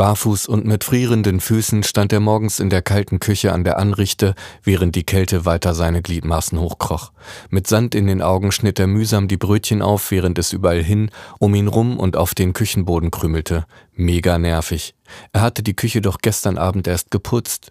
Barfuß und mit frierenden Füßen stand er morgens in der kalten Küche an der Anrichte, während die Kälte weiter seine Gliedmaßen hochkroch. Mit Sand in den Augen schnitt er mühsam die Brötchen auf, während es überall hin, um ihn rum und auf den Küchenboden krümelte. Mega nervig. Er hatte die Küche doch gestern Abend erst geputzt.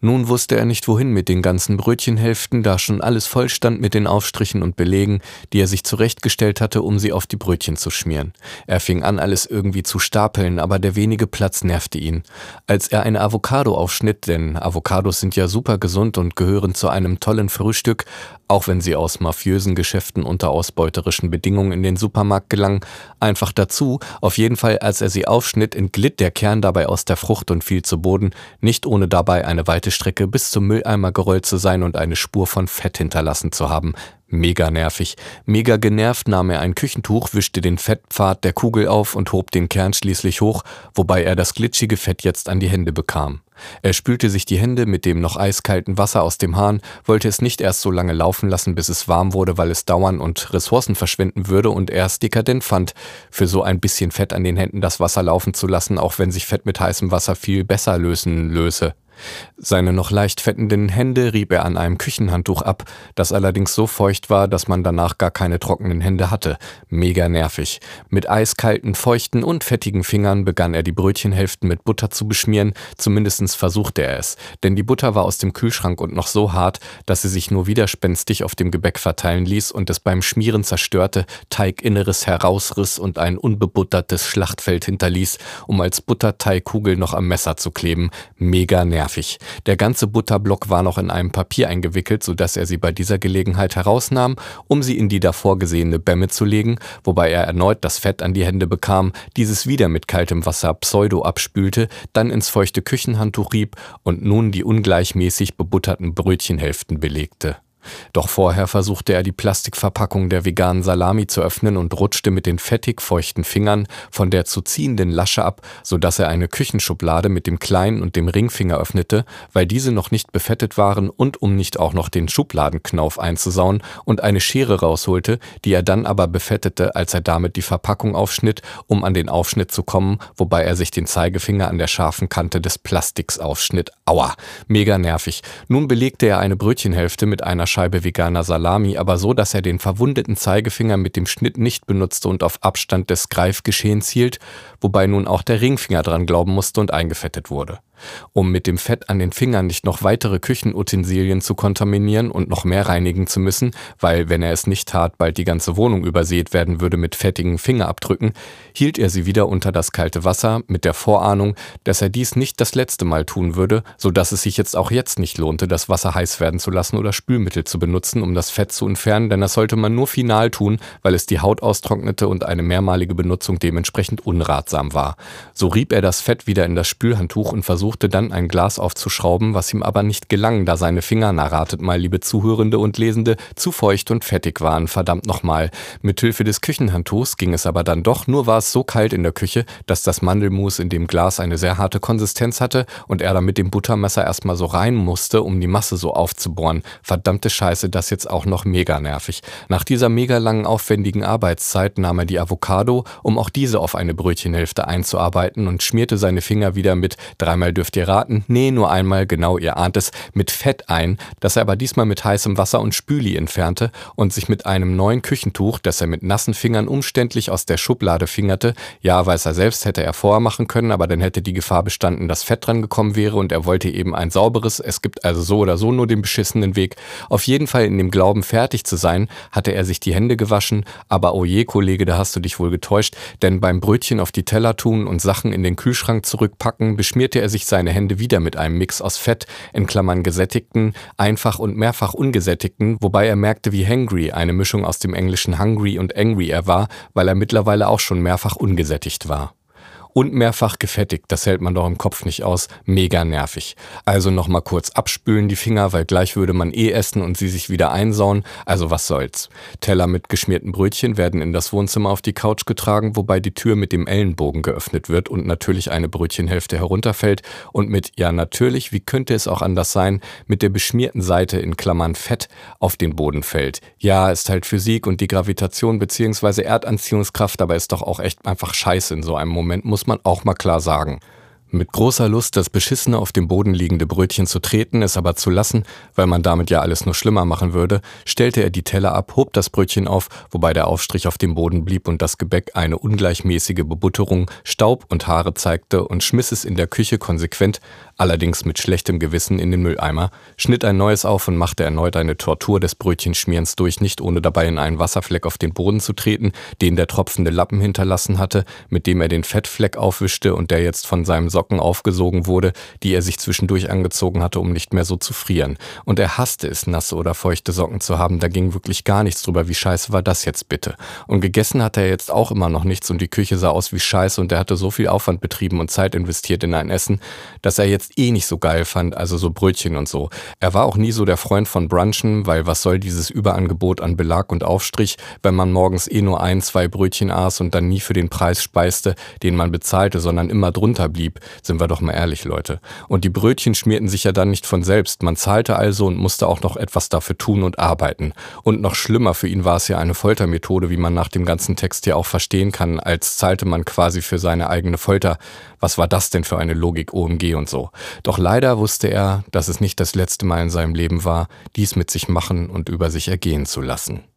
Nun wusste er nicht wohin mit den ganzen Brötchenhälften, da schon alles voll stand mit den Aufstrichen und Belegen, die er sich zurechtgestellt hatte, um sie auf die Brötchen zu schmieren. Er fing an, alles irgendwie zu stapeln, aber der wenige Platz nervte ihn. Als er eine Avocado aufschnitt, denn Avocados sind ja super gesund und gehören zu einem tollen Frühstück, auch wenn sie aus mafiösen Geschäften unter ausbeuterischen Bedingungen in den Supermarkt gelangen, einfach dazu, auf jeden Fall als er sie aufschnitt, entglitt der Kern dabei aus der Frucht und fiel zu Boden, nicht ohne dabei eine weite Strecke bis zum Mülleimer gerollt zu sein und eine Spur von Fett hinterlassen zu haben. Mega nervig. Mega genervt nahm er ein Küchentuch, wischte den Fettpfad der Kugel auf und hob den Kern schließlich hoch, wobei er das glitschige Fett jetzt an die Hände bekam. Er spülte sich die Hände mit dem noch eiskalten Wasser aus dem Hahn, wollte es nicht erst so lange laufen lassen, bis es warm wurde, weil es dauern und Ressourcen verschwenden würde und er es dekadent fand, für so ein bisschen Fett an den Händen das Wasser laufen zu lassen, auch wenn sich Fett mit heißem Wasser viel besser lösen löse. Seine noch leicht fettenden Hände rieb er an einem Küchenhandtuch ab, das allerdings so feucht war, dass man danach gar keine trockenen Hände hatte. Mega nervig. Mit eiskalten, feuchten und fettigen Fingern begann er die Brötchenhälften mit Butter zu beschmieren, zumindest versuchte er es, denn die Butter war aus dem Kühlschrank und noch so hart, dass sie sich nur widerspenstig auf dem Gebäck verteilen ließ und es beim Schmieren zerstörte, Teiginneres herausriss und ein unbebuttertes Schlachtfeld hinterließ, um als Butterteigkugel noch am Messer zu kleben. Mega nervig nervig. Der ganze Butterblock war noch in einem Papier eingewickelt, sodass er sie bei dieser Gelegenheit herausnahm, um sie in die davor gesehene Bämme zu legen, wobei er erneut das Fett an die Hände bekam, dieses wieder mit kaltem Wasser pseudo abspülte, dann ins feuchte Küchenhandtuch rieb und nun die ungleichmäßig bebutterten Brötchenhälften belegte. Doch vorher versuchte er die Plastikverpackung der veganen Salami zu öffnen und rutschte mit den fettig feuchten Fingern von der zu ziehenden Lasche ab, so dass er eine Küchenschublade mit dem kleinen und dem Ringfinger öffnete, weil diese noch nicht befettet waren und um nicht auch noch den Schubladenknauf einzusauen und eine Schere rausholte, die er dann aber befettete, als er damit die Verpackung aufschnitt, um an den Aufschnitt zu kommen, wobei er sich den Zeigefinger an der scharfen Kante des Plastiks aufschnitt. Aua, mega nervig. Nun belegte er eine Brötchenhälfte mit einer Scheibe veganer Salami, aber so, dass er den verwundeten Zeigefinger mit dem Schnitt nicht benutzte und auf Abstand des Greifgeschehens hielt, wobei nun auch der Ringfinger dran glauben musste und eingefettet wurde um mit dem Fett an den Fingern nicht noch weitere Küchenutensilien zu kontaminieren und noch mehr reinigen zu müssen, weil, wenn er es nicht tat, bald die ganze Wohnung übersät werden würde mit fettigen Fingerabdrücken, hielt er sie wieder unter das kalte Wasser mit der Vorahnung, dass er dies nicht das letzte Mal tun würde, so dass es sich jetzt auch jetzt nicht lohnte, das Wasser heiß werden zu lassen oder Spülmittel zu benutzen, um das Fett zu entfernen, denn das sollte man nur final tun, weil es die Haut austrocknete und eine mehrmalige Benutzung dementsprechend unratsam war. So rieb er das Fett wieder in das Spülhandtuch und versuchte versuchte dann ein Glas aufzuschrauben, was ihm aber nicht gelang, da seine Finger, na ratet mal, liebe Zuhörende und Lesende, zu feucht und fettig waren, verdammt nochmal. Mit Hilfe des Küchenhandtuchs ging es aber dann doch, nur war es so kalt in der Küche, dass das Mandelmus in dem Glas eine sehr harte Konsistenz hatte und er da mit dem Buttermesser erstmal so rein musste, um die Masse so aufzubohren. Verdammte Scheiße, das jetzt auch noch mega nervig. Nach dieser mega langen aufwendigen Arbeitszeit nahm er die Avocado, um auch diese auf eine Brötchenhälfte einzuarbeiten und schmierte seine Finger wieder mit dreimal dürft ihr raten, nee, nur einmal, genau, ihr ahnt es, mit Fett ein, das er aber diesmal mit heißem Wasser und Spüli entfernte und sich mit einem neuen Küchentuch, das er mit nassen Fingern umständlich aus der Schublade fingerte, ja, weiß er selbst, hätte er vorher machen können, aber dann hätte die Gefahr bestanden, dass Fett dran gekommen wäre und er wollte eben ein sauberes, es gibt also so oder so nur den beschissenen Weg. Auf jeden Fall in dem Glauben, fertig zu sein, hatte er sich die Hände gewaschen, aber oh je, Kollege, da hast du dich wohl getäuscht, denn beim Brötchen auf die Teller tun und Sachen in den Kühlschrank zurückpacken, beschmierte er sich seine Hände wieder mit einem Mix aus Fett, in Klammern gesättigten, einfach und mehrfach ungesättigten, wobei er merkte, wie hangry, eine Mischung aus dem englischen hungry und angry er war, weil er mittlerweile auch schon mehrfach ungesättigt war und mehrfach gefettigt. Das hält man doch im Kopf nicht aus. Mega nervig. Also nochmal kurz abspülen die Finger, weil gleich würde man eh essen und sie sich wieder einsauen. Also was soll's. Teller mit geschmierten Brötchen werden in das Wohnzimmer auf die Couch getragen, wobei die Tür mit dem Ellenbogen geöffnet wird und natürlich eine Brötchenhälfte herunterfällt und mit, ja natürlich, wie könnte es auch anders sein, mit der beschmierten Seite in Klammern Fett auf den Boden fällt. Ja, ist halt Physik und die Gravitation bzw. Erdanziehungskraft, aber ist doch auch echt einfach scheiße in so einem Moment, muss muss man auch mal klar sagen. Mit großer Lust, das beschissene auf dem Boden liegende Brötchen zu treten, es aber zu lassen, weil man damit ja alles nur schlimmer machen würde, stellte er die Teller ab, hob das Brötchen auf, wobei der Aufstrich auf dem Boden blieb und das Gebäck eine ungleichmäßige Bebutterung, Staub und Haare zeigte und schmiss es in der Küche konsequent, allerdings mit schlechtem Gewissen, in den Mülleimer, schnitt ein neues auf und machte erneut eine Tortur des Brötchenschmierens durch, nicht ohne dabei in einen Wasserfleck auf den Boden zu treten, den der tropfende Lappen hinterlassen hatte, mit dem er den Fettfleck aufwischte und der jetzt von seinem Socken aufgesogen wurde, die er sich zwischendurch angezogen hatte, um nicht mehr so zu frieren. Und er hasste es, nasse oder feuchte Socken zu haben. Da ging wirklich gar nichts drüber. Wie scheiße war das jetzt bitte? Und gegessen hatte er jetzt auch immer noch nichts und die Küche sah aus wie scheiße und er hatte so viel Aufwand betrieben und Zeit investiert in ein Essen, dass er jetzt eh nicht so geil fand, also so Brötchen und so. Er war auch nie so der Freund von Brunchen, weil was soll dieses Überangebot an Belag und Aufstrich, wenn man morgens eh nur ein, zwei Brötchen aß und dann nie für den Preis speiste, den man bezahlte, sondern immer drunter blieb. Sind wir doch mal ehrlich, Leute. Und die Brötchen schmierten sich ja dann nicht von selbst. Man zahlte also und musste auch noch etwas dafür tun und arbeiten. Und noch schlimmer, für ihn war es ja eine Foltermethode, wie man nach dem ganzen Text ja auch verstehen kann, als zahlte man quasi für seine eigene Folter. Was war das denn für eine Logik OMG und so? Doch leider wusste er, dass es nicht das letzte Mal in seinem Leben war, dies mit sich machen und über sich ergehen zu lassen.